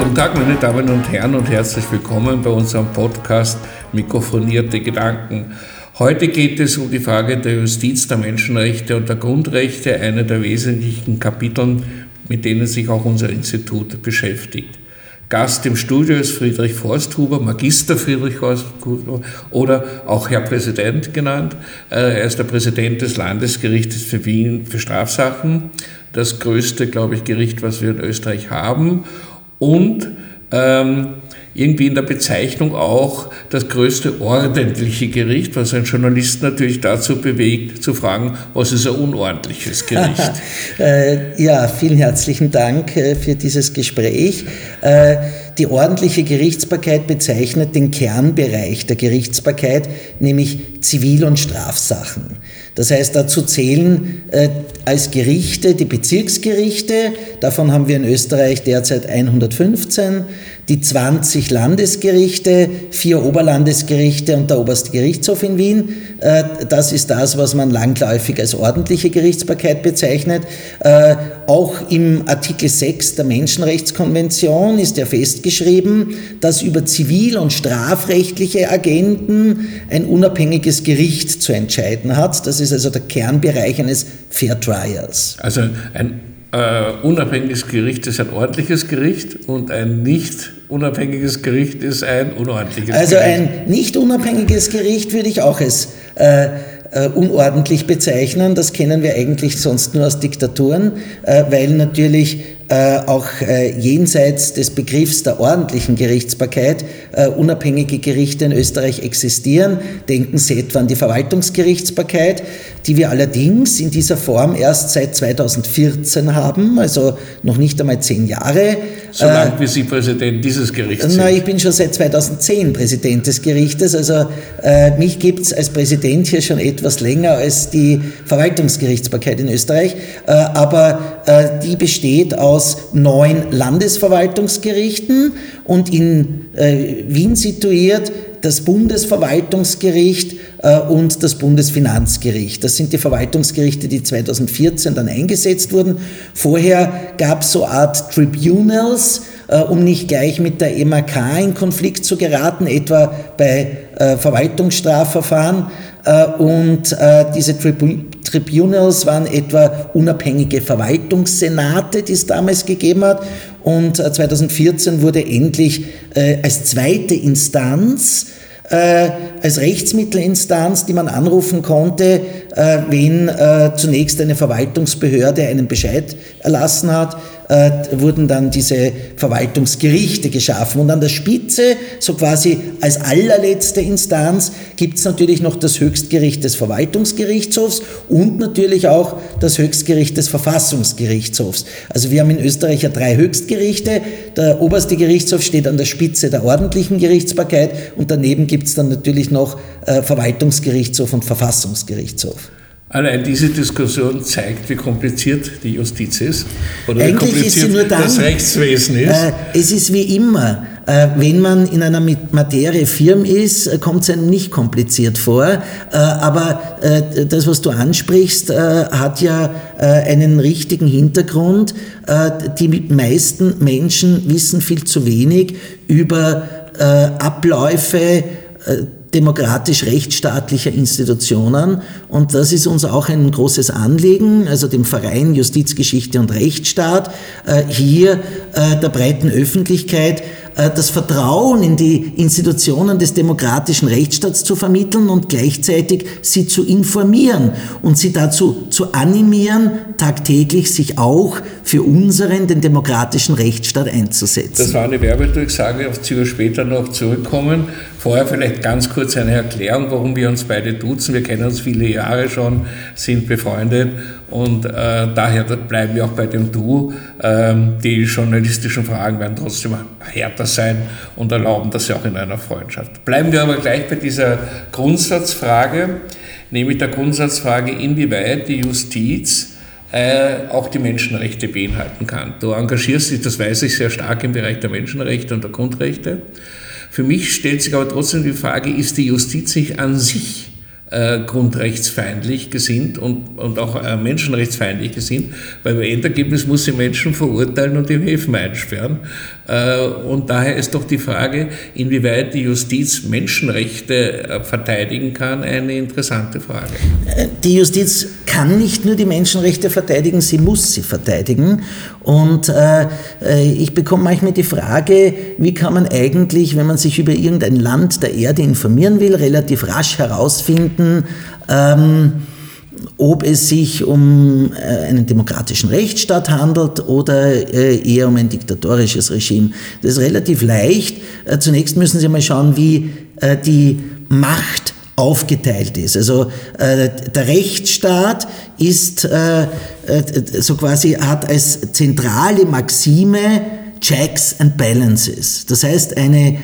Guten Tag, meine Damen und Herren, und herzlich willkommen bei unserem Podcast Mikrofonierte Gedanken. Heute geht es um die Frage der Justiz, der Menschenrechte und der Grundrechte, einer der wesentlichen Kapiteln, mit denen sich auch unser Institut beschäftigt. Gast im Studio ist Friedrich Forsthuber, Magister Friedrich Forsthuber oder auch Herr Präsident genannt. Äh, er ist der Präsident des Landesgerichtes für Wien für Strafsachen, das größte, glaube ich, Gericht, was wir in Österreich haben und ähm, irgendwie in der Bezeichnung auch das größte ordentliche Gericht, was einen Journalist natürlich dazu bewegt, zu fragen, was ist ein unordentliches Gericht? äh, ja, vielen herzlichen Dank äh, für dieses Gespräch. Die ordentliche Gerichtsbarkeit bezeichnet den Kernbereich der Gerichtsbarkeit, nämlich Zivil- und Strafsachen. Das heißt, dazu zählen äh, als Gerichte die Bezirksgerichte, davon haben wir in Österreich derzeit 115, die 20 Landesgerichte, vier Oberlandesgerichte und der Oberste Gerichtshof in Wien. Äh, das ist das, was man langläufig als ordentliche Gerichtsbarkeit bezeichnet. Äh, auch im Artikel 6 der Menschenrechtskonvention ist ja festgeschrieben, dass über zivil- und strafrechtliche Agenten ein unabhängiges Gericht zu entscheiden hat. Das ist also der Kernbereich eines Fair Trials. Also ein äh, unabhängiges Gericht ist ein ordentliches Gericht und ein nicht unabhängiges Gericht ist ein unordentliches also Gericht. Also ein nicht unabhängiges Gericht würde ich auch als äh, äh, unordentlich bezeichnen. Das kennen wir eigentlich sonst nur aus Diktaturen, äh, weil natürlich äh, auch äh, jenseits des Begriffs der ordentlichen Gerichtsbarkeit äh, unabhängige Gerichte in Österreich existieren. Denken Sie etwa an die Verwaltungsgerichtsbarkeit, die wir allerdings in dieser Form erst seit 2014 haben, also noch nicht einmal zehn Jahre. Solange wie Sie Präsident dieses Gerichts sind. Na, ich bin schon seit 2010 Präsident des Gerichtes, also äh, mich gibt es als Präsident hier schon etwas länger als die Verwaltungsgerichtsbarkeit in Österreich, äh, aber äh, die besteht aus aus neun Landesverwaltungsgerichten und in äh, Wien situiert das Bundesverwaltungsgericht äh, und das Bundesfinanzgericht. Das sind die Verwaltungsgerichte, die 2014 dann eingesetzt wurden. Vorher gab es so Art Tribunals, äh, um nicht gleich mit der MAK in Konflikt zu geraten, etwa bei äh, Verwaltungsstrafverfahren. Äh, und äh, diese Tribunals Tribunals waren etwa unabhängige Verwaltungssenate, die es damals gegeben hat. Und 2014 äh, wurde endlich äh, als zweite Instanz äh, als Rechtsmittelinstanz, die man anrufen konnte, äh, wenn äh, zunächst eine Verwaltungsbehörde einen Bescheid erlassen hat, äh, wurden dann diese Verwaltungsgerichte geschaffen. Und an der Spitze, so quasi als allerletzte Instanz, gibt es natürlich noch das Höchstgericht des Verwaltungsgerichtshofs und natürlich auch das Höchstgericht des Verfassungsgerichtshofs. Also wir haben in Österreich ja drei Höchstgerichte. Der oberste Gerichtshof steht an der Spitze der ordentlichen Gerichtsbarkeit und daneben gibt es dann natürlich noch äh, Verwaltungsgerichtshof und Verfassungsgerichtshof. Allein diese Diskussion zeigt, wie kompliziert die Justiz ist oder Eigentlich wie kompliziert dann, das Rechtswesen ist. Äh, es ist wie immer, äh, wenn man in einer Materie firm ist, äh, kommt es einem nicht kompliziert vor. Äh, aber äh, das, was du ansprichst, äh, hat ja einen richtigen Hintergrund. die meisten Menschen wissen viel zu wenig über Abläufe, demokratisch-rechtsstaatlicher Institutionen. Und das ist uns auch ein großes Anliegen, also dem Verein Justizgeschichte und Rechtsstaat, äh, hier äh, der breiten Öffentlichkeit äh, das Vertrauen in die Institutionen des demokratischen Rechtsstaats zu vermitteln und gleichzeitig sie zu informieren und sie dazu zu animieren, tagtäglich sich auch für unseren, den demokratischen Rechtsstaat einzusetzen. Das war eine Werbedurchsage, auf die wir später noch zurückkommen. Vorher vielleicht ganz kurz eine Erklärung, warum wir uns beide duzen. Wir kennen uns viele Jahre schon, sind befreundet und äh, daher bleiben wir auch bei dem Du. Ähm, die journalistischen Fragen werden trotzdem härter sein und erlauben das ja auch in einer Freundschaft. Bleiben wir aber gleich bei dieser Grundsatzfrage, nämlich der Grundsatzfrage, inwieweit die Justiz äh, auch die Menschenrechte beinhalten kann. Du engagierst dich, das weiß ich, sehr stark im Bereich der Menschenrechte und der Grundrechte. Für mich stellt sich aber trotzdem die Frage, ist die Justiz sich an sich äh, grundrechtsfeindlich gesinnt und, und auch äh, menschenrechtsfeindlich gesinnt, weil im Endergebnis muss sie Menschen verurteilen und in Häfen einsperren. Äh, und daher ist doch die Frage, inwieweit die Justiz Menschenrechte äh, verteidigen kann, eine interessante Frage. Äh, die Justiz kann nicht nur die Menschenrechte verteidigen, sie muss sie verteidigen. Und äh, ich bekomme manchmal die Frage, wie kann man eigentlich, wenn man sich über irgendein Land der Erde informieren will, relativ rasch herausfinden, ähm, ob es sich um äh, einen demokratischen Rechtsstaat handelt oder äh, eher um ein diktatorisches Regime. Das ist relativ leicht. Äh, zunächst müssen Sie mal schauen, wie die Macht aufgeteilt ist. Also der Rechtsstaat ist so quasi hat als zentrale Maxime Checks and Balances. Das heißt eine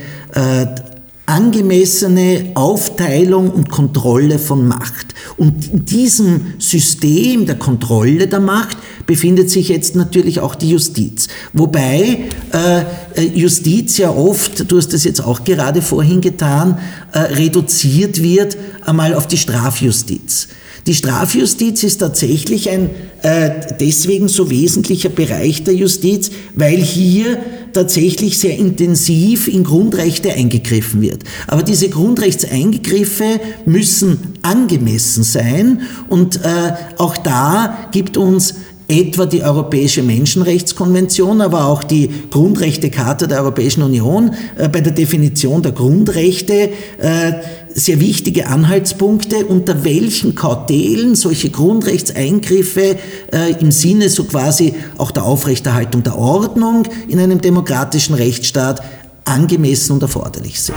angemessene Aufteilung und Kontrolle von Macht. Und in diesem System der Kontrolle der Macht befindet sich jetzt natürlich auch die Justiz. Wobei äh, Justiz ja oft, du hast das jetzt auch gerade vorhin getan, äh, reduziert wird einmal auf die Strafjustiz. Die Strafjustiz ist tatsächlich ein äh, deswegen so wesentlicher Bereich der Justiz, weil hier tatsächlich sehr intensiv in Grundrechte eingegriffen wird. Aber diese Grundrechtseingriffe müssen angemessen sein und äh, auch da gibt uns etwa die Europäische Menschenrechtskonvention, aber auch die Grundrechtecharta der Europäischen Union äh, bei der Definition der Grundrechte äh, sehr wichtige Anhaltspunkte, unter welchen Kautelen solche Grundrechtseingriffe äh, im Sinne so quasi auch der Aufrechterhaltung der Ordnung in einem demokratischen Rechtsstaat angemessen und erforderlich sind.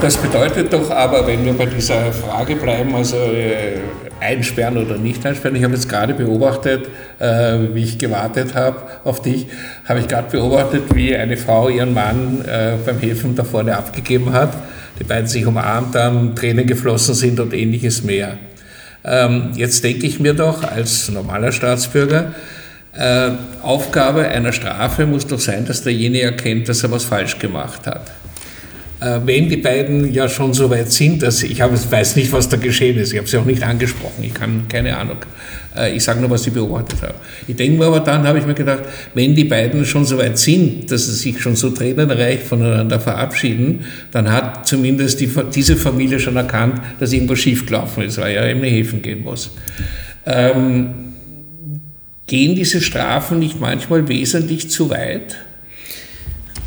Das bedeutet doch aber, wenn wir bei dieser Frage bleiben, also äh, einsperren oder nicht einsperren. Ich habe jetzt gerade beobachtet, äh, wie ich gewartet habe auf dich, habe ich gerade beobachtet, wie eine Frau ihren Mann äh, beim Helfen da vorne abgegeben hat, die beiden sich umarmt haben, Tränen geflossen sind und ähnliches mehr. Ähm, jetzt denke ich mir doch als normaler Staatsbürger, äh, Aufgabe einer Strafe muss doch sein, dass derjenige erkennt, dass er was falsch gemacht hat. Äh, wenn die beiden ja schon so weit sind, dass ich weiß nicht, was da geschehen ist, ich habe sie auch nicht angesprochen, ich kann keine Ahnung. Äh, ich sage nur, was ich beobachtet habe. Ich denke mir aber dann, habe ich mir gedacht, wenn die beiden schon so weit sind, dass sie sich schon so tränenreich voneinander verabschieden, dann hat zumindest die, diese Familie schon erkannt, dass irgendwas schiefgelaufen ist, weil ja eben eine Häfen gehen muss. Ähm, gehen diese Strafen nicht manchmal wesentlich zu weit?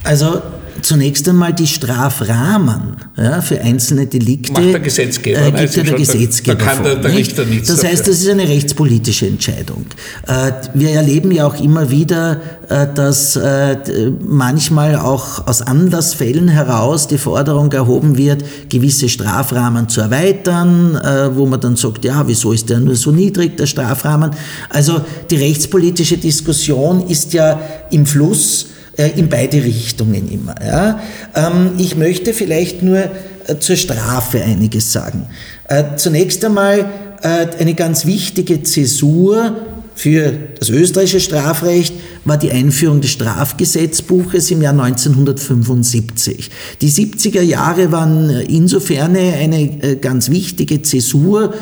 Also zunächst einmal die Strafrahmen ja, für einzelne Delikte Macht der Gesetzgeber. Äh, gibt ja der Gesetzgeber. Da kann der, der Richter nichts Das heißt, das ist eine rechtspolitische Entscheidung. Äh, wir erleben ja auch immer wieder, äh, dass äh, manchmal auch aus Anlassfällen heraus die Forderung erhoben wird, gewisse Strafrahmen zu erweitern, wo man dann sagt, ja, wieso ist der nur so niedrig, der Strafrahmen? Also die rechtspolitische Diskussion ist ja im Fluss in beide Richtungen immer. Ja. Ähm, ich möchte vielleicht nur äh, zur Strafe einiges sagen. Äh, zunächst einmal eine ganz wichtige Zäsur für das österreichische Strafrecht war die Einführung des Strafgesetzbuches im Jahr 1975. Die 70er Jahre waren insofern eine ganz wichtige Zäsur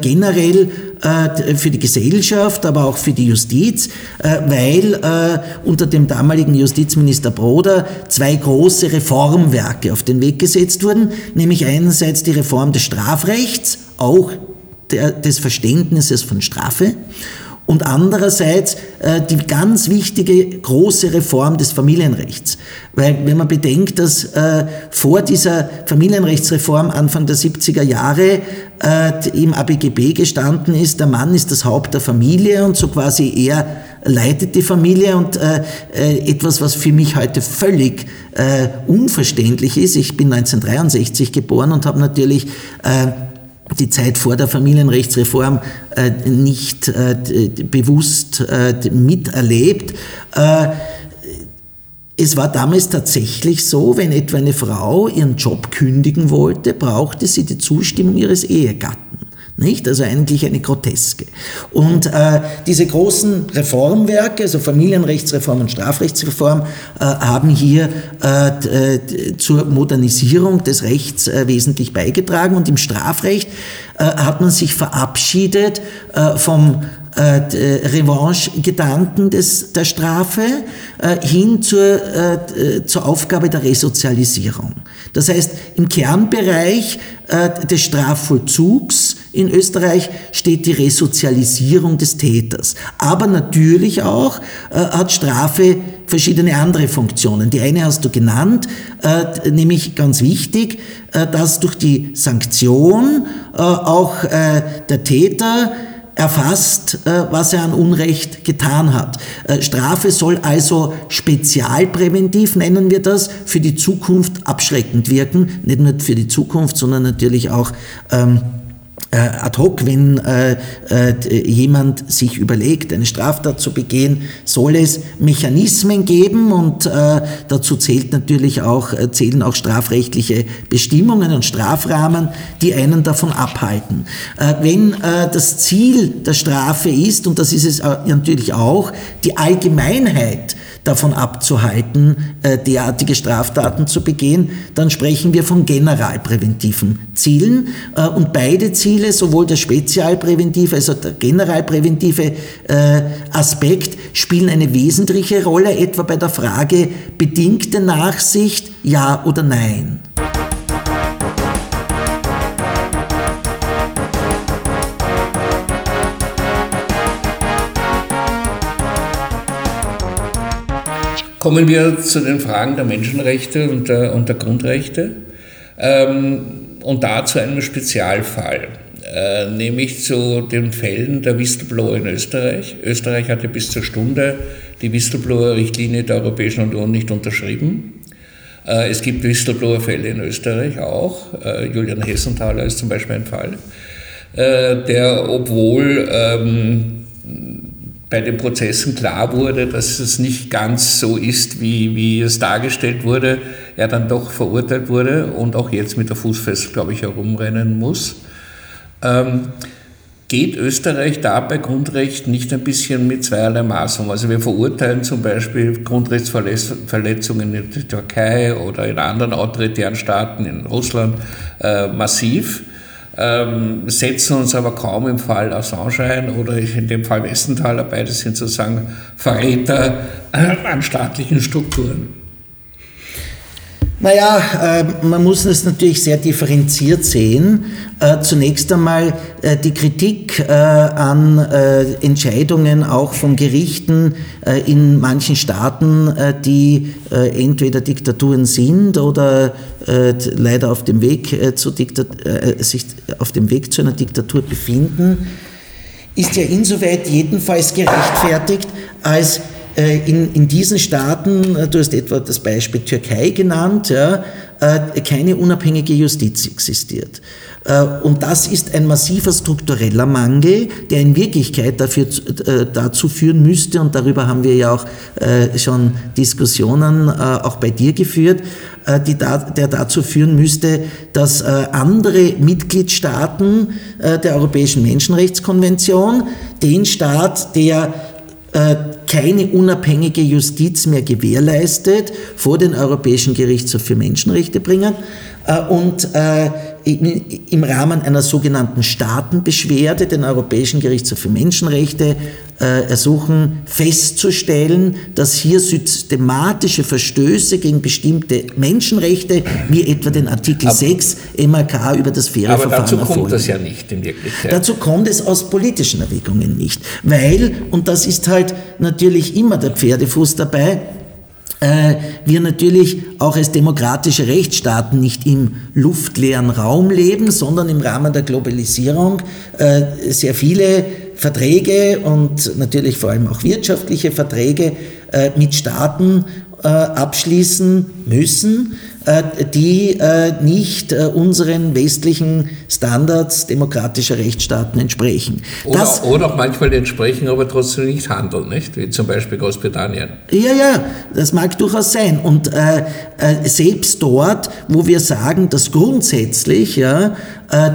generell äh, für die Gesellschaft, aber auch für die Justiz, äh, weil äh, unter dem damaligen Justizminister Broder zwei große Reformwerke auf den Weg gesetzt wurden, nämlich einerseits die Reform des Strafrechts, auch des Verständnisses von Strafe und andererseits äh, die ganz wichtige große Reform des Familienrechts. Weil wenn man bedenkt, dass äh, vor dieser Familienrechtsreform Anfang der 70er Jahre äh, im ABGB gestanden ist, der Mann ist das Haupt der Familie und so quasi er leitet die Familie und äh, äh etwas, was für mich heute völlig äh, unverständlich ist. Ich bin 1963 geboren und habe natürlich äh, die Zeit vor der Familienrechtsreform äh, nicht äh, bewusst äh, miterlebt. Äh, es war damals tatsächlich so, wenn etwa eine Frau ihren Job kündigen wollte, brauchte sie die Zustimmung ihres Ehegatten. Nicht? Also eigentlich eine Groteske. Und äh, diese großen Reformwerke, also Familienrechtsreform und Strafrechtsreform, äh, haben hier äh, äh, zur Modernisierung des Rechts äh, wesentlich beigetragen. Und im Strafrecht äh, hat man sich verabschiedet vom äh, Revanche-Gedanken der Strafe äh, hin zur, äh, zur Aufgabe der Resozialisierung. Das heißt, im Kernbereich äh, des Strafvollzugs in Österreich steht die Resozialisierung des Täters. Aber natürlich auch äh, hat Strafe verschiedene andere Funktionen. Die eine hast du genannt, äh, nämlich ganz wichtig, äh, dass durch die Sanktion äh, auch äh, der Täter erfasst, äh, was er an Unrecht getan hat. Strafe soll also spezialpräventiv, nennen wir das, für die Zukunft abschreckend wirken. Nicht nur für die Zukunft, sondern natürlich auch ähm, äh, ad hoc, wenn äh, äh, jemand sich überlegt, eine Straftat zu begehen, soll es Mechanismen geben und äh, dazu zählt natürlich auch, äh, zählen auch strafrechtliche Bestimmungen und Strafrahmen, die einen davon abhalten. Äh, wenn das Ziel der Strafe ist, und das ist es natürlich auch, die Allgemeinheit davon abzuhalten, äh, derartige Straftaten zu begehen, dann sprechen wir von generalpräventiven Zielen. Äh, und beide Ziele, sowohl der spezialpräventive als auch der generalpräventive äh, Aspekt, spielen eine wesentliche Rolle, etwa bei der Frage bedingte Nachsicht, ja oder nein. Kommen wir zu den Fragen der Menschenrechte und der, und der Grundrechte ähm, und da zu einem Spezialfall, äh, nämlich zu den Fällen der Whistleblower in Österreich. Österreich hatte bis zur Stunde die Whistleblower-Richtlinie der Europäischen Union nicht unterschrieben. Äh, es gibt Whistleblower-Fälle in Österreich auch. Äh, Julian Hessenthaler ist zum Beispiel ein Fall, äh, der, obwohl ähm, bei den Prozessen klar wurde, dass es nicht ganz so ist, wie, wie es dargestellt wurde, er dann doch verurteilt wurde und auch jetzt mit der Fußfessel, glaube ich, herumrennen muss. Ähm, geht Österreich da bei Grundrecht nicht ein bisschen mit zweierlei Maß um? Also wir verurteilen zum Beispiel Grundrechtsverletzungen in der Türkei oder in anderen autoritären Staaten, in Russland, äh, massiv ähm, setzen uns aber kaum im Fall Assange ein oder in dem Fall Westenthaler, beide sind sozusagen Verräter an staatlichen Strukturen. Naja, äh, man muss es natürlich sehr differenziert sehen. Äh, zunächst einmal äh, die Kritik äh, an Entscheidungen auch von Gerichten in manchen Staaten, die entweder Diktaturen sind oder leider auf dem Weg zu sich auf dem Weg zu einer Diktatur befinden, ist ja insoweit jedenfalls gerechtfertigt, als in, in diesen Staaten, äh, du hast etwa das Beispiel Türkei genannt, ja, äh, keine unabhängige Justiz existiert. Und das ist ein massiver struktureller Mangel, der in Wirklichkeit dafür, dazu führen müsste, und darüber haben wir ja auch schon Diskussionen auch bei dir geführt, die der dazu führen müsste, dass andere Mitgliedstaaten der Europäischen Menschenrechtskonvention den Staat, der keine unabhängige Justiz mehr gewährleistet, vor den Europäischen Gerichtshof für Menschenrechte bringen äh, und äh, im Rahmen einer sogenannten Staatenbeschwerde den Europäischen Gerichtshof für Menschenrechte ersuchen festzustellen, dass hier systematische Verstöße gegen bestimmte Menschenrechte, wie etwa den Artikel aber, 6 MRK über das faire Aber dazu kommt das ja nicht in Wirklichkeit. Dazu kommt es aus politischen Erwägungen nicht, weil, und das ist halt natürlich immer der Pferdefuß dabei, äh, wir natürlich auch als demokratische Rechtsstaaten nicht im luftleeren Raum leben, sondern im Rahmen der Globalisierung äh, sehr viele Verträge und natürlich vor allem auch wirtschaftliche Verträge äh, mit Staaten abschließen müssen, äh, die äh, nicht äh, unseren westlichen Standards demokratischer Rechtsstaaten entsprechen. Oder, das, oder auch manchmal entsprechen, aber trotzdem nicht handeln, nicht? wie zum Beispiel Großbritannien. Ja, ja, das mag durchaus sein. Und äh, selbst dort, wo wir sagen, dass grundsätzlich ja,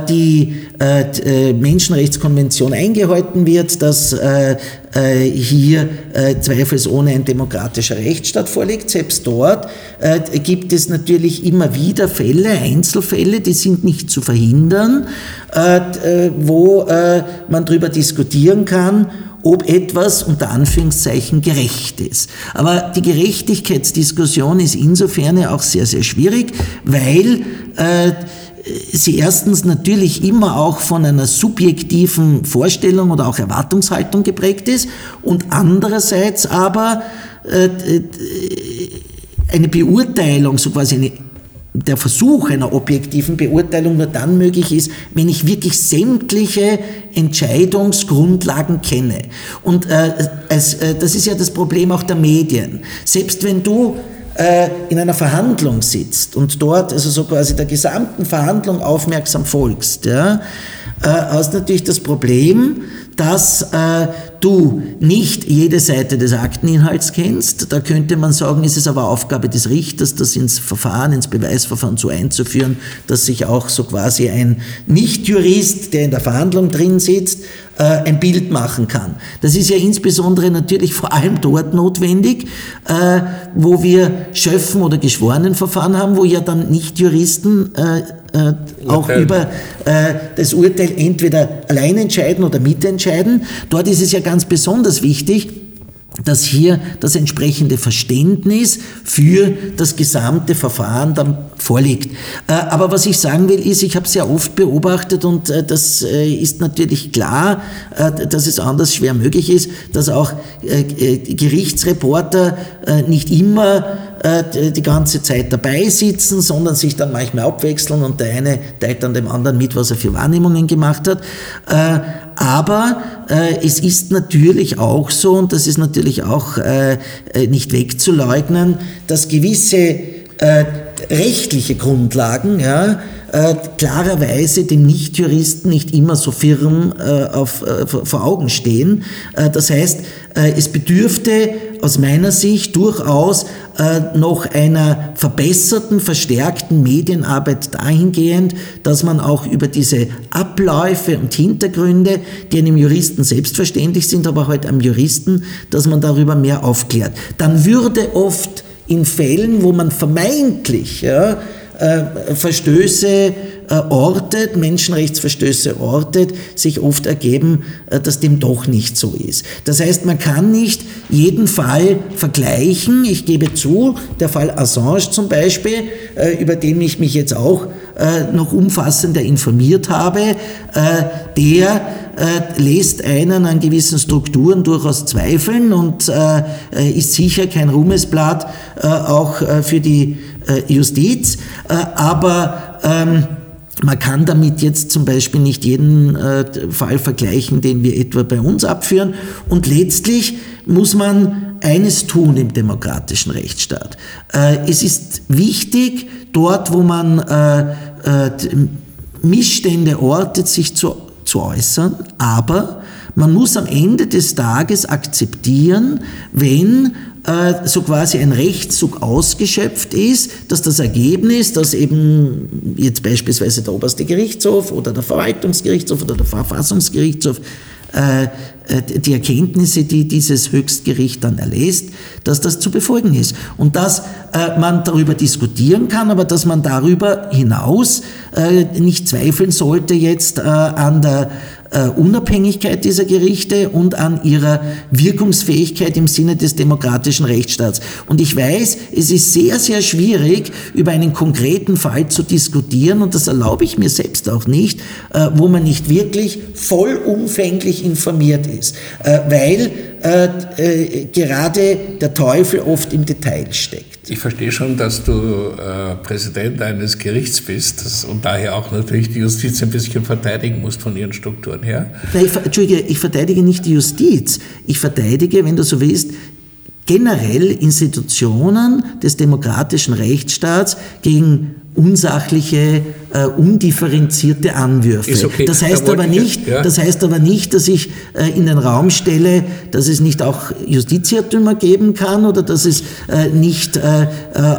die äh, Menschenrechtskonvention eingehalten wird, dass äh, äh, hier äh, zweifelsohne ein demokratischer Rechtsstaat vorliegt. Selbst dort äh, gibt es natürlich immer wieder Fälle, Einzelfälle, die sind nicht zu verhindern, äh, wo man darüber diskutieren kann, ob etwas unter Anführungszeichen gerecht ist. Aber die Gerechtigkeitsdiskussion ist insofern auch sehr, sehr schwierig, weil äh, sie erstens natürlich immer auch von einer subjektiven Vorstellung oder auch Erwartungshaltung geprägt ist und andererseits aber äh, äh eine Beurteilung, so quasi eine der Versuch einer objektiven Beurteilung nur dann möglich ist, wenn ich wirklich sämtliche Entscheidungsgrundlagen kenne. Und äh, es, äh, das ist ja das Problem auch der Medien. Selbst wenn du äh, in einer Verhandlung sitzt und dort also so quasi der gesamten Verhandlung aufmerksam folgst, ja, äh, hast natürlich das Problem, dass äh, du nicht jede Seite des Akteninhalts kennst. Da könnte man sagen, ist es aber Aufgabe des Richters, das ins Verfahren, ins Beweisverfahren so einzuführen, dass sich auch so quasi ein Nicht-Jurist, der in der Verhandlung drin sitzt, äh, ein Bild machen kann. Das ist ja insbesondere natürlich vor allem dort notwendig, äh, wo wir Schöffen- oder Geschworenenverfahren haben, wo ja dann Nicht-Juristen äh, auch okay. über äh, das Urteil entweder allein entscheiden oder mitentscheiden. Dort ist es ja ganz besonders wichtig, dass hier das entsprechende Verständnis für das gesamte Verfahren dann vorliegt. Äh, aber was ich sagen will, ist, ich habe sehr oft beobachtet und äh, das äh, ist natürlich klar, dass es anders schwer möglich ist, dass auch Gerichtsreporter nicht immer die ganze Zeit dabei sitzen, sondern sich dann manchmal abwechseln und der eine teilt dann dem anderen mit, was er für Wahrnehmungen gemacht hat. Aber es ist natürlich auch so, und das ist natürlich auch nicht wegzuleugnen, dass gewisse rechtliche Grundlagen, ja, äh, klarerweise dem Nichtjuristen nicht immer so firm äh, auf, äh, vor Augen stehen. Äh, das heißt, äh, es bedürfte aus meiner Sicht durchaus äh, noch einer verbesserten, verstärkten Medienarbeit dahingehend, dass man auch über diese Abläufe und Hintergründe, die einem Juristen selbstverständlich sind, aber halt am Juristen, dass man darüber mehr aufklärt. Dann würde oft in Fällen, wo man vermeintlich ja, äh, Verstöße äh, ortet, Menschenrechtsverstöße ortet, sich oft ergeben, äh, dass dem doch nicht so ist. Das heißt, man kann nicht jeden Fall vergleichen. Ich gebe zu, der Fall Assange zum Beispiel, äh, über den ich mich jetzt auch noch umfassender informiert habe, der lässt einen an gewissen Strukturen durchaus zweifeln und ist sicher kein Ruhmesblatt auch für die Justiz. Äh, aber ähm, man kann damit jetzt zum Beispiel nicht jeden äh, Fall vergleichen, den wir etwa bei uns abführen. Und letztlich muss man eines tun im demokratischen Rechtsstaat. Äh, es ist wichtig, dort, wo man äh, äh, Missstände ortet, sich zu, zu äußern, aber man muss am Ende des Tages akzeptieren, wenn äh, so quasi ein Rechtszug ausgeschöpft ist, dass das Ergebnis, dass eben jetzt beispielsweise der oberste Gerichtshof oder der Verwaltungsgerichtshof oder der Verfassungsgerichtshof äh, äh, die Erkenntnisse, die dieses Höchstgericht dann erlässt, dass das zu befolgen ist. Und dass man darüber diskutieren kann, aber dass man darüber hinaus nicht zweifeln sollte jetzt an der äh, Unabhängigkeit dieser Gerichte und an ihrer Wirkungsfähigkeit im Sinne des demokratischen Rechtsstaats. Und ich weiß, es ist sehr, sehr schwierig, über einen konkreten Fall zu diskutieren, und das erlaube ich mir selbst auch nicht, äh, wo man nicht wirklich vollumfänglich informiert ist, äh, weil gerade der Teufel oft im Detail steckt. Ich verstehe schon, dass du äh, Präsident eines Gerichts bist das, und daher auch natürlich die Justiz ein bisschen verteidigen musst von ihren Strukturen her. Nein, ich, Entschuldige, ich verteidige nicht die Justiz. Ich verteidige, wenn du so willst, generell Institutionen des demokratischen Rechtsstaats gegen unsachliche, äh, undifferenzierte Anwürfe. Okay. Das, heißt da aber nicht, ja. das heißt aber nicht, dass ich äh, in den Raum stelle, dass es nicht auch Justizirrtümer geben kann oder dass es äh, nicht äh, äh,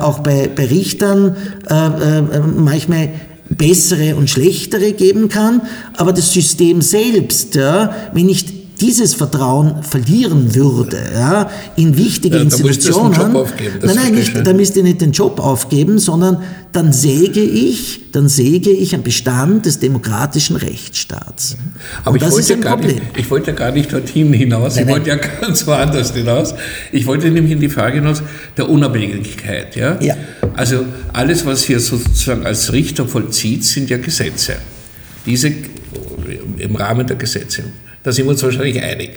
auch bei, bei Richtern äh, manchmal bessere und schlechtere geben kann, aber das System selbst, ja, wenn ich dieses Vertrauen verlieren würde ja, in wichtige ja, Institutionen, da aufgeben, nein, nein, nicht, da müsste ich nicht den Job aufgeben, sondern dann säge ich, dann säge ich einen Bestand des demokratischen Rechtsstaats. Aber ich wollte, gar nicht, ich wollte gar nicht dorthin hinaus, nein, ich wollte ja ganz woanders hinaus. Ich wollte nämlich in die Frage hinaus der Unabhängigkeit. Ja? ja. Also alles, was hier sozusagen als Richter vollzieht, sind ja Gesetze. Diese im Rahmen der Gesetze. Da sind wir uns wahrscheinlich einig.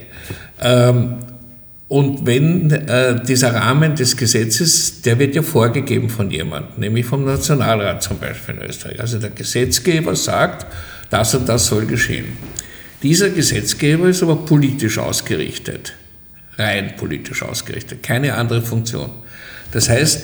Ähm, und wenn äh, dieser Rahmen des Gesetzes, der wird ja vorgegeben von jemandem, nämlich vom Nationalrat zum Beispiel in Österreich. Also der Gesetzgeber sagt, das und das soll geschehen. Dieser Gesetzgeber ist aber politisch ausgerichtet, rein politisch ausgerichtet, keine andere Funktion. Das heißt,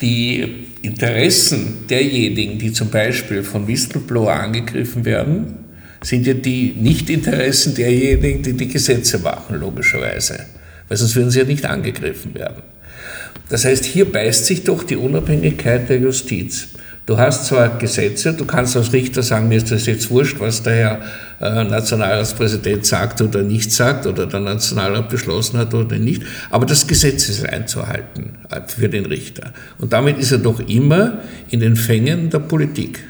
die Interessen derjenigen, die zum Beispiel von Whistleblower angegriffen werden, sind ja die Nichtinteressen derjenigen, die die Gesetze machen, logischerweise. Weil sonst würden sie ja nicht angegriffen werden. Das heißt, hier beißt sich doch die Unabhängigkeit der Justiz. Du hast zwar Gesetze, du kannst als Richter sagen, mir ist das jetzt wurscht, was der Herr äh, Nationalratspräsident sagt oder nicht sagt oder der Nationalrat beschlossen hat oder nicht, aber das Gesetz ist einzuhalten äh, für den Richter. Und damit ist er doch immer in den Fängen der Politik.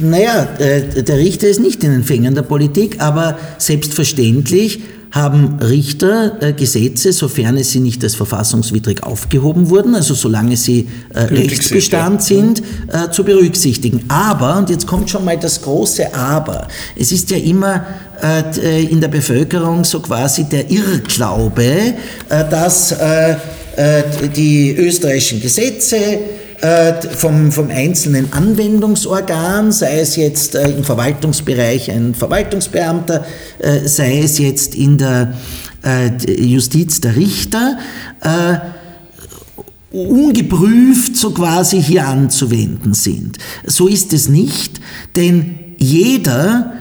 Naja, äh, der Richter ist nicht in den Fängern der Politik, aber selbstverständlich haben Richter äh, Gesetze, sofern sie nicht als verfassungswidrig aufgehoben wurden, also solange sie äh, Rechtsbestand sind, äh, zu berücksichtigen. Aber, und jetzt kommt schon mal das große Aber, es ist ja immer äh, in der Bevölkerung so quasi der Irrglaube, dass die österreichischen Gesetze vom, vom einzelnen Anwendungsorgan, sei es jetzt äh, im Verwaltungsbereich ein Verwaltungsbeamter, äh, sei es jetzt in der Justiz der Richter, ungeprüft so quasi hier anzuwenden sind. So ist es nicht, denn jeder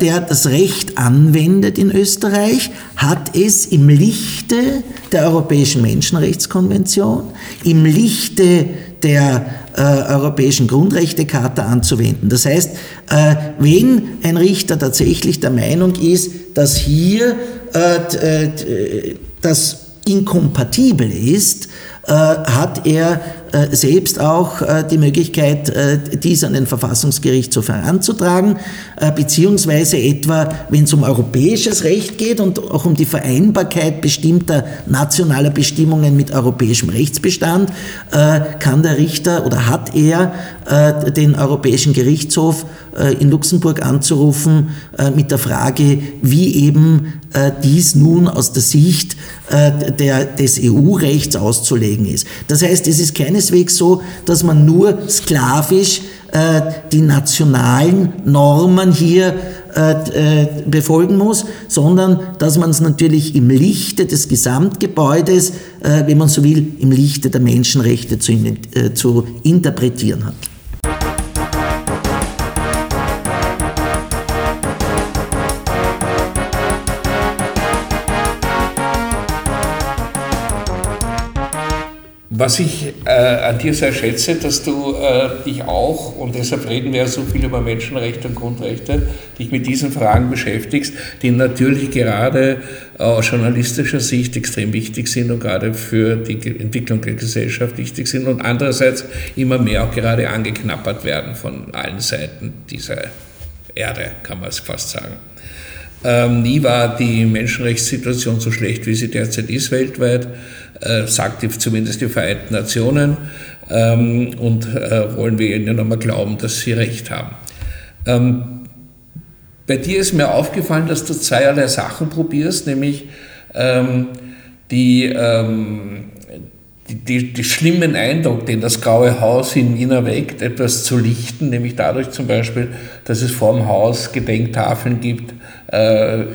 der das Recht anwendet in Österreich, hat es im Lichte der Europäischen Menschenrechtskonvention, im Lichte der äh, Europäischen Grundrechtecharta anzuwenden. Das heißt, äh, wenn ein Richter tatsächlich der Meinung ist, dass hier äh, äh das inkompatibel ist, äh, hat er äh, selbst auch äh, die Möglichkeit, dies an den Verfassungsgerichtshof heranzutragen, beziehungsweise etwa, wenn es um europäisches Recht geht und auch um die Vereinbarkeit bestimmter nationaler Bestimmungen mit europäischem Rechtsbestand, kann der Richter oder hat er den Europäischen Gerichtshof in Luxemburg anzurufen mit der Frage, wie eben dies nun aus der Sicht der, des EU-Rechts auszulegen ist. Das heißt, es ist keineswegs so, dass man nur sklavisch äh, die nationalen Normen hier äh, äh befolgen muss, sondern dass man es natürlich im Lichte des Gesamtgebäudes, äh, wenn man so will, im Lichte der Menschenrechte zu, äh, zu interpretieren hat. Was ich äh, an dir sehr schätze, dass du äh, dich auch, und deshalb reden wir ja so viel über Menschenrechte und Grundrechte, dich mit diesen Fragen beschäftigst, die natürlich gerade aus journalistischer Sicht extrem wichtig sind und gerade für die Entwicklung der Gesellschaft wichtig sind und andererseits immer mehr auch gerade angeknappert werden von allen Seiten dieser Erde, kann man es fast sagen. Ähm, nie war die Menschenrechtssituation so schlecht, wie sie derzeit ist weltweit äh, sagt die, zumindest die Vereinten Nationen. Ähm, und äh, wollen wir ihnen nochmal glauben, dass sie recht haben. Ähm, bei dir ist mir aufgefallen, dass du zweierlei Sachen probierst, nämlich ähm, die, ähm, die, die, die, schlimmen Eindruck, den das Graue Haus in Wien erweckt, etwas zu lichten, nämlich dadurch zum Beispiel, dass es vorm Haus Gedenktafeln gibt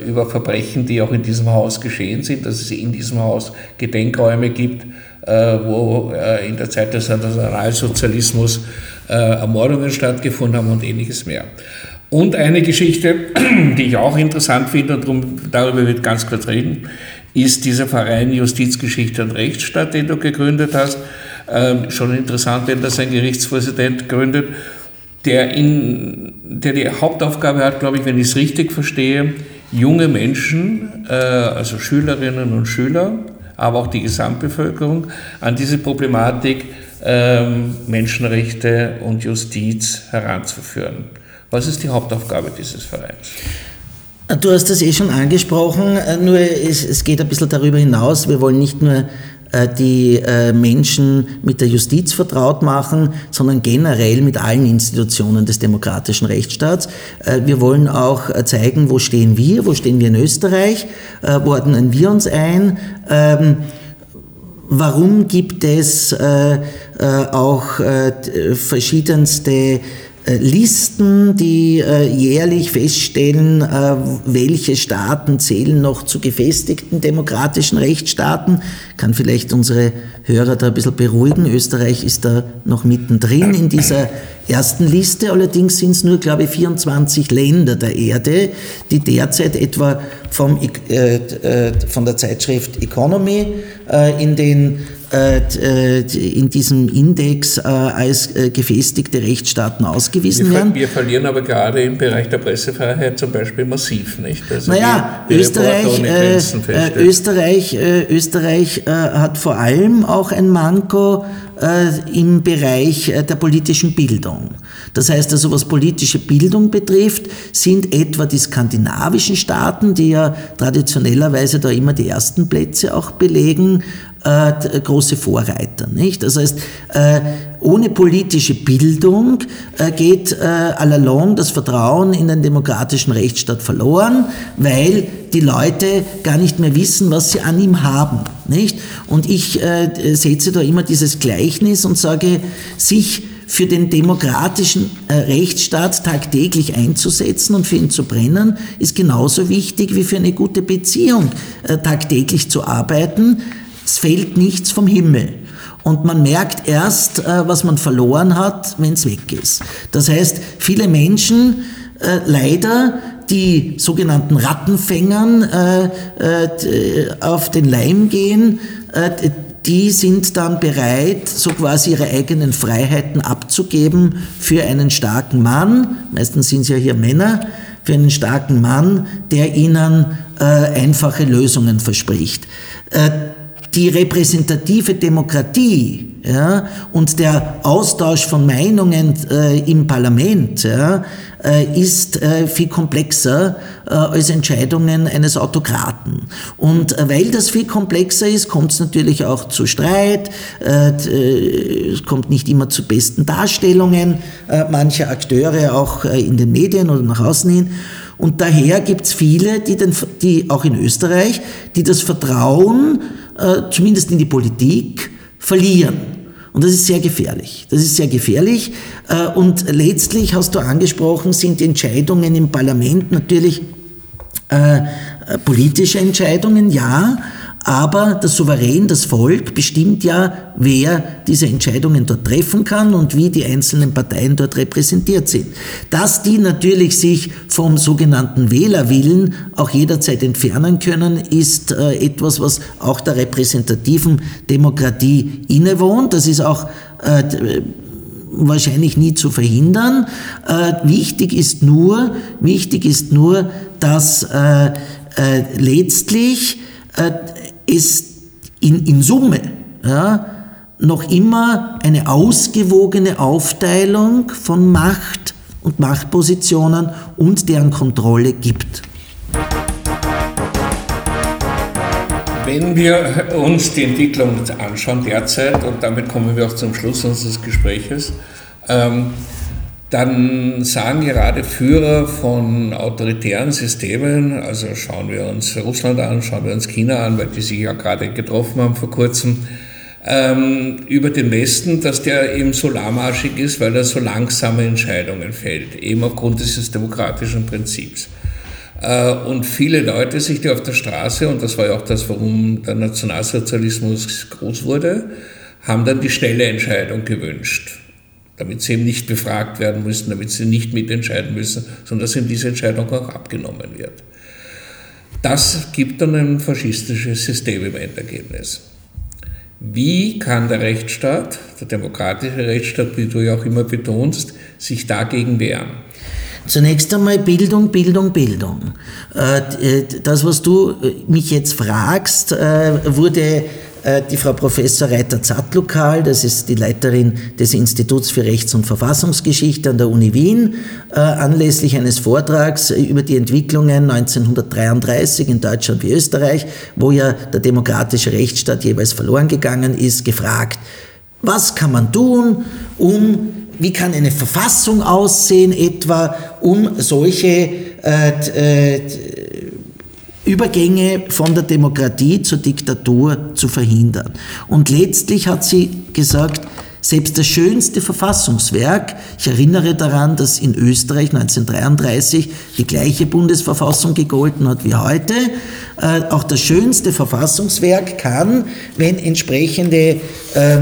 über Verbrechen, die auch in diesem Haus geschehen sind, dass es in diesem Haus Gedenkräume gibt, äh, wo äh, in der Zeit des Nationalsozialismus äh, Ermordungen stattgefunden haben und ähnliches mehr. Und eine Geschichte, die ich auch interessant finde, und darum, darüber wird ganz kurz reden, ist dieser Verein Justizgeschichte und Rechtsstaat, den du gegründet hast. Ähm, schon interessant, wenn das ein Gerichtspräsident gründet der, in, der die Hauptaufgabe hat, glaube ich, wenn ich es richtig verstehe, junge Menschen, äh, also Schülerinnen und Schüler, aber auch die Gesamtbevölkerung an diese Problematik ähm, Menschenrechte und Justiz heranzuführen. Was ist die Hauptaufgabe dieses Vereins? Du hast das eh schon angesprochen, äh, nur es, es geht ein bisschen darüber hinaus. Wir wollen nicht nur äh, die äh, Menschen mit der Justiz vertraut machen, sondern generell mit allen Institutionen des demokratischen Rechtsstaats. Äh, wir wollen auch zeigen, wo stehen wir, wo stehen wir in Österreich, wo ordnen wir uns ein. Ähm, warum gibt es auch verschiedenste äh, Listen, die äh, jährlich feststellen, äh, welche Staaten zählen noch zu gefestigten demokratischen Rechtsstaaten. Kann vielleicht unsere Hörer da ein bisschen beruhigen. Österreich ist da noch mittendrin in dieser ersten Liste. Allerdings sind es nur, glaube ich, 24 Länder der Erde, die derzeit etwa vom, äh, von der Zeitschrift Economy äh, in den äh, äh, in diesem Index äh, als gefestigte Rechtsstaaten ausgewiesen wir werden. Wir verlieren aber gerade im Bereich der Pressefreiheit zum Beispiel massiv, nicht? Also naja, Österreich, äh, Österreich, äh, Österreich äh, hat vor allem auch ein Manko im Bereich der politischen Bildung. Das heißt also, was politische Bildung betrifft, sind etwa die skandinavischen Staaten, die ja traditionellerweise da immer die ersten Plätze auch belegen, äh, große Vorreiter. Nicht? Das heißt, äh, ohne politische Bildung äh, geht äh, allalong das Vertrauen in den demokratischen Rechtsstaat verloren, weil die Leute gar nicht mehr wissen, was sie an ihm haben. Nicht? Und ich äh, setze da immer dieses Gleichnis und sage, sich für den demokratischen äh, Rechtsstaat tagtäglich einzusetzen und für ihn zu brennen, ist genauso wichtig wie für eine gute Beziehung äh, tagtäglich zu arbeiten, es fällt nichts vom Himmel. Und man merkt erst, äh, was man verloren hat, wenn es weg ist. Das heißt, viele Menschen, äh, leider, die sogenannten Rattenfängern äh, auf den Leim gehen, die sind dann bereit, so quasi ihre eigenen Freiheiten abzugeben für einen starken Mann, meistens sind es ja hier Männer, für einen starken Mann, der ihnen einfache Lösungen verspricht die repräsentative Demokratie ja, und der Austausch von Meinungen äh, im Parlament ja, äh, ist äh, viel komplexer äh, als Entscheidungen eines Autokraten. Und äh, weil das viel komplexer ist, kommt es natürlich auch zu Streit, äh, es kommt nicht immer zu besten Darstellungen mancher Akteure, auch in den Medien oder nach außen hin. Und daher gibt es viele, die, den, die auch in Österreich, die das Vertrauen äh, zumindest in die Politik, verlieren. Und das ist sehr gefährlich. Das ist sehr gefährlich. Äh, und letztlich, hast du angesprochen, sind Entscheidungen im Parlament natürlich äh, politische Entscheidungen, ja, aber der Souverän, das Volk, bestimmt ja, wer diese Entscheidungen dort treffen kann und wie die einzelnen Parteien dort repräsentiert sind. Dass die natürlich sich vom sogenannten Wählerwillen auch jederzeit entfernen können, ist äh, etwas, was auch der repräsentativen Demokratie innewohnt. Das ist auch äh, wahrscheinlich nie zu verhindern. Äh, wichtig ist nur, wichtig ist nur, dass letztlich ist in, in Summe ja, noch immer eine ausgewogene Aufteilung von Macht und Machtpositionen und deren Kontrolle gibt. Wenn wir uns die Entwicklung anschauen derzeit, und damit kommen wir auch zum Schluss unseres Gespräches, ähm, dann sagen gerade Führer von autoritären Systemen, also schauen wir uns Russland an, schauen wir uns China an, weil die sich ja gerade getroffen haben vor kurzem, ähm, über den Westen, dass der eben so lahmarschig ist, weil er so langsame Entscheidungen fällt, eben aufgrund dieses demokratischen Prinzips. Äh, und viele Leute sich die auf der Straße, und das war ja auch das, warum der Nationalsozialismus groß wurde, haben dann die schnelle Entscheidung gewünscht damit sie eben nicht befragt werden müssen, damit sie nicht mitentscheiden müssen, sondern dass ihnen diese Entscheidung auch abgenommen wird. Das gibt dann ein faschistisches System im Endergebnis. Wie kann der Rechtsstaat, der demokratische Rechtsstaat, wie du ja auch immer betonst, sich dagegen wehren? Zunächst einmal Bildung, Bildung, Bildung. Äh, das, was du mich jetzt fragst, wurde äh, die Frau Professor Reiter Zattlokal, das ist die Leiterin des Instituts für Rechts- und Verfassungsgeschichte an der Uni Wien, äh, anlässlich eines Vortrags über die Entwicklungen 1933 in Deutschland wie Österreich, wo ja der demokratische Rechtsstaat jeweils verloren gegangen ist, gefragt, was kann man tun, um wie kann eine Verfassung aussehen, etwa um solche äh, äh, Übergänge von der Demokratie zur Diktatur zu verhindern. Und letztlich hat sie gesagt, selbst das schönste Verfassungswerk, ich erinnere daran, dass in Österreich 1933 die gleiche Bundesverfassung gegolten hat wie heute, äh, auch das schönste Verfassungswerk kann, wenn entsprechende äh,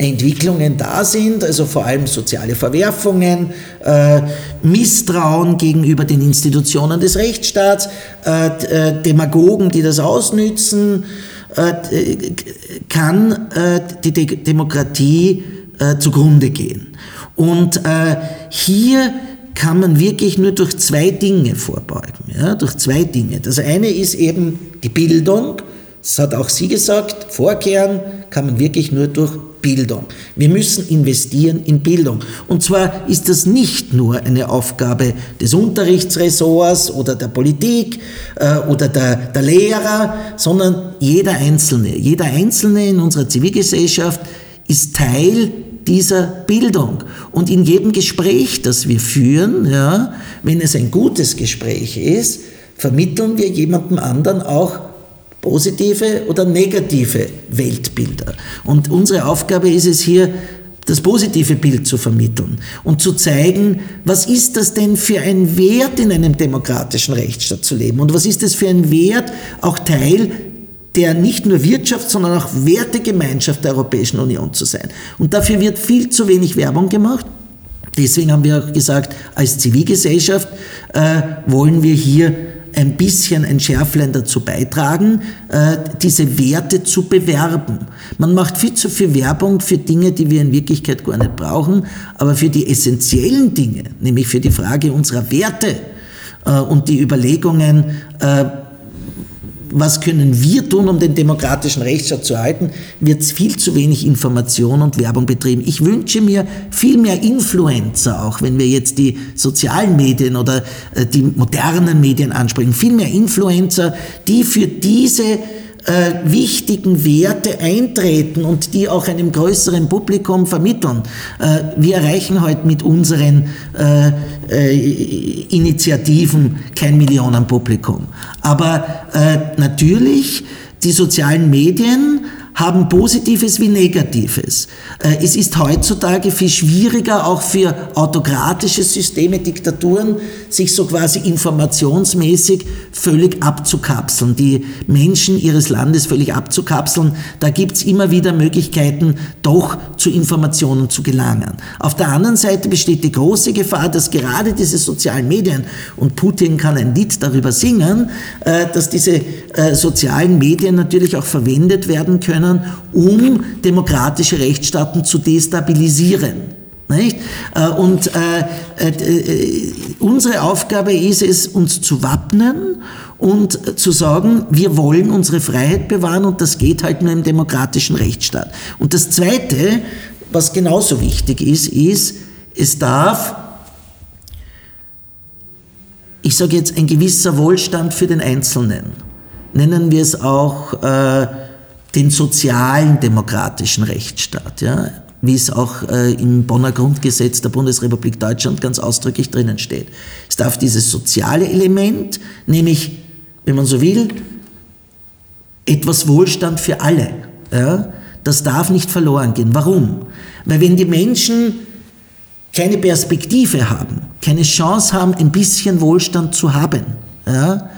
Entwicklungen da sind, also vor allem soziale Verwerfungen, äh, Misstrauen gegenüber den Institutionen des Rechtsstaats, äh, äh Demagogen, die das ausnützen, äh, kann äh, die De Demokratie äh, zugrunde gehen. Und hier kann man wirklich nur durch zwei Dinge vorbeugen, ja, durch zwei Dinge. Das eine ist eben die Bildung, das hat auch sie gesagt, vorkehren kann man wirklich nur durch Bildung. Wir müssen investieren in Bildung. Und zwar ist das nicht nur eine Aufgabe des Unterrichtsressorts oder der Politik äh, oder der, der Lehrer, sondern jeder Einzelne. Jeder Einzelne in unserer Zivilgesellschaft ist Teil dieser Bildung. Und in jedem Gespräch, das wir führen, ja, wenn es ein gutes Gespräch ist, vermitteln wir jemandem anderen auch positive oder negative Weltbilder. Und unsere Aufgabe ist es hier, das positive Bild zu vermitteln und zu zeigen, was ist das denn für ein Wert in einem demokratischen Rechtsstaat zu leben und was ist es für ein Wert, auch Teil der nicht nur Wirtschaft, sondern auch Wertegemeinschaft der Europäischen Union zu sein. Und dafür wird viel zu wenig Werbung gemacht. Deswegen haben wir auch gesagt, als Zivilgesellschaft äh, wollen wir hier ein bisschen ein Schärflein dazu beitragen, äh, diese Werte zu bewerben. Man macht viel zu viel Werbung für Dinge, die wir in Wirklichkeit gar nicht brauchen, aber für die essentiellen Dinge, nämlich für die Frage unserer Werte äh, und die Überlegungen, äh, was können wir tun, um den demokratischen Rechtsstaat zu erhalten, wird viel zu wenig Information und Werbung betrieben. Ich wünsche mir viel mehr Influencer, auch wenn wir jetzt die sozialen Medien oder äh, die modernen Medien ansprechen, viel mehr Influencer, die für diese äh, wichtigen Werte eintreten und die auch einem größeren Publikum vermitteln. Äh, wir erreichen heute mit unseren äh, äh Initiativen kein Millionenpublikum. Aber äh, natürlich, die sozialen Medien haben Positives wie Negatives. Äh, es ist heutzutage viel schwieriger, auch für autokratische Systeme, Diktaturen, sich so quasi informationsmäßig völlig abzukapseln, die Menschen ihres Landes völlig abzukapseln. Da gibt's immer wieder Möglichkeiten, doch zu Informationen zu gelangen. Auf der anderen Seite besteht die große Gefahr, dass gerade diese sozialen Medien, und Putin kann ein Lied darüber singen, äh, dass diese äh, sozialen Medien natürlich auch verwendet werden können, um demokratische Rechtsstaaten zu destabilisieren. Nicht? Äh, und äh, äh, unsere Aufgabe ist es, uns zu wappnen und zu sagen, wir wollen unsere Freiheit bewahren und das geht halt nur im demokratischen Rechtsstaat. Und das Zweite, was genauso wichtig ist, ist, es darf, ich sage jetzt, ein gewisser Wohlstand für den Einzelnen, nennen wir es auch äh, den sozialen demokratischen Rechtsstaat. Ja? Wie es auch äh, im Bonner Grundgesetz der Bundesrepublik Deutschland ganz ausdrücklich drinnen steht. Es darf dieses soziale Element, nämlich, wenn man so will, etwas Wohlstand für alle, ja, das darf nicht verloren gehen. Warum? Weil wenn die Menschen keine Perspektive haben, keine Chance haben, ein bisschen Wohlstand zu haben, ja,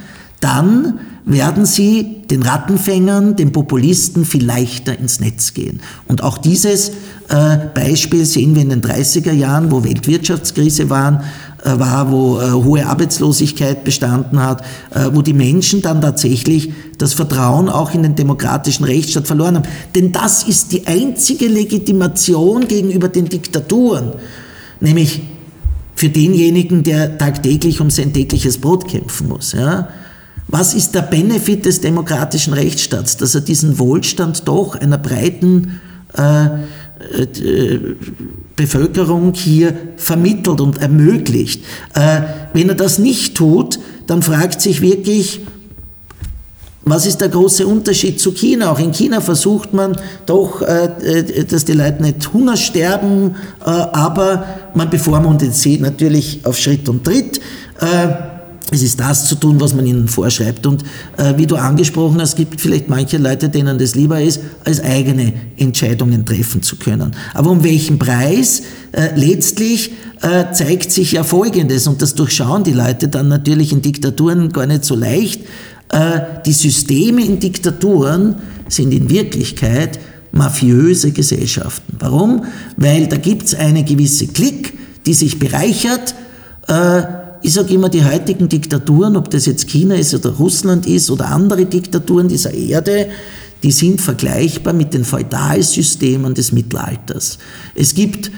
dann werden sie den Rattenfängern, den Populisten viel leichter ins Netz gehen. Und auch dieses äh, Beispiel sehen wir in den 30er Jahren, wo Weltwirtschaftskrise waren, äh, war, wo äh, hohe Arbeitslosigkeit bestanden hat, äh, wo die Menschen dann tatsächlich das Vertrauen auch in den demokratischen Rechtsstaat verloren haben. Denn das ist die einzige Legitimation gegenüber den Diktaturen, nämlich für denjenigen, der tagtäglich um sein tägliches Brot kämpfen muss. Ja? Was ist der Benefit des demokratischen Rechtsstaats? Dass er diesen Wohlstand doch einer breiten äh, äh, Bevölkerung hier vermittelt und ermöglicht. Äh, wenn er das nicht tut, dann fragt sich wirklich, was ist der große Unterschied zu China? Auch in China versucht man doch, äh, dass die Leute nicht Hunger sterben, aber man bevormundet sie natürlich auf Schritt und Tritt. Es ist das zu tun, was man ihnen vorschreibt. Und äh, wie du angesprochen hast, gibt vielleicht manche Leute, denen das lieber ist, als eigene Entscheidungen treffen zu können. Aber um welchen Preis? Äh, letztlich äh, zeigt sich ja Folgendes, und das durchschauen die Leute dann natürlich in Diktaturen gar nicht so leicht. Äh, die Systeme in Diktaturen sind in Wirklichkeit mafiöse Gesellschaften. Warum? Weil da gibt es eine gewisse Klick, die sich bereichert, äh, ich sage immer, die heutigen Diktaturen, ob das jetzt China ist oder Russland ist oder andere Diktaturen dieser Erde, die sind vergleichbar mit den Feudalsystemen des Mittelalters. Es gibt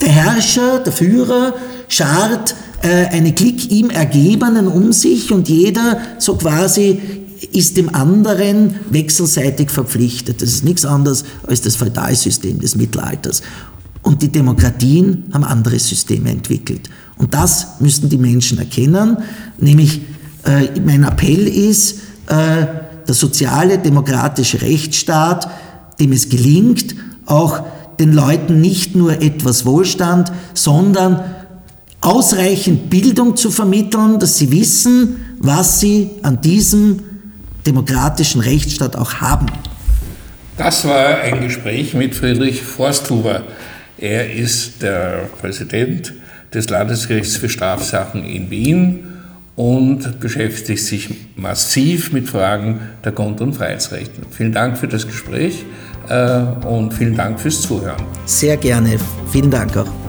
der Herrscher, der Führer, schart äh, eine Klick ihm Ergebenen um sich und jeder so quasi ist dem anderen wechselseitig verpflichtet. Das ist nichts anderes als das Feudalsystem des Mittelalters. Und die Demokratien haben andere Systeme entwickelt. Und das müssten die Menschen erkennen. Nämlich, äh, mein Appell ist, äh, der soziale, demokratische Rechtsstaat, dem es gelingt, auch den Leuten nicht nur etwas Wohlstand, sondern ausreichend Bildung zu vermitteln, dass sie wissen, was sie an diesem demokratischen Rechtsstaat auch haben. Das war ein Gespräch mit Friedrich Forsthuber. Er ist der Präsident des Landesgerichts für Strafsachen in Wien und beschäftigt sich massiv mit Fragen der Grund- und Freiheitsrechte. Vielen Dank für das Gespräch äh, und vielen Dank fürs Zuhören. Sehr gerne. Vielen Dank auch.